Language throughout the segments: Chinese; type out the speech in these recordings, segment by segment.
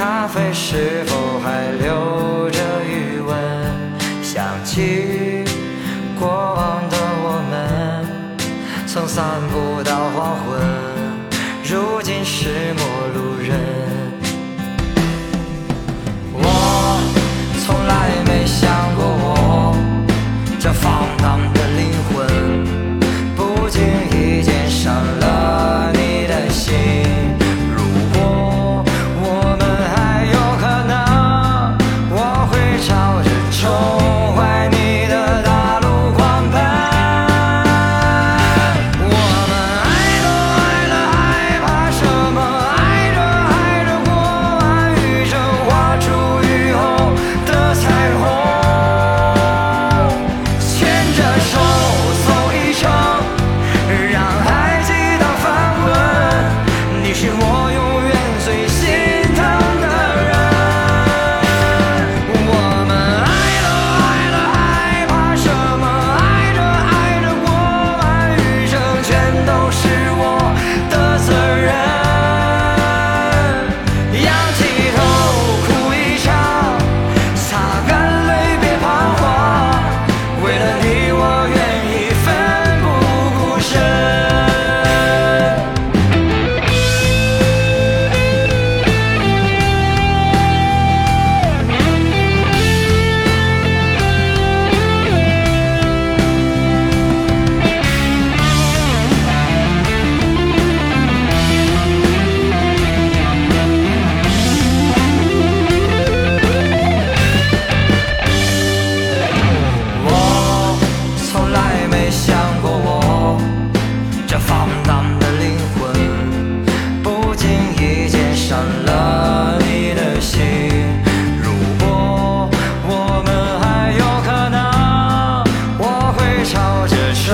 咖啡是否还留着余温？想起过往的我们曾散步到黄昏如今是陌路人。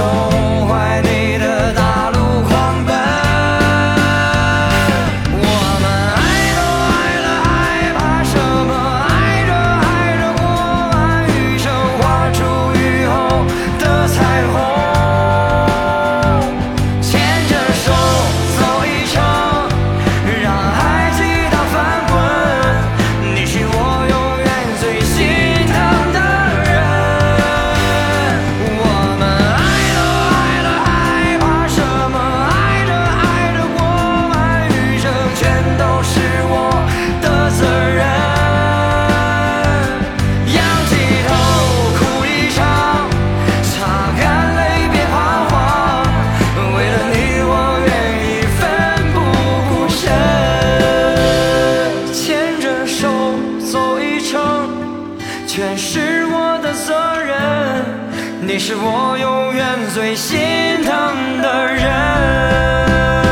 know. 全是我的责任你是我永远最心疼的人。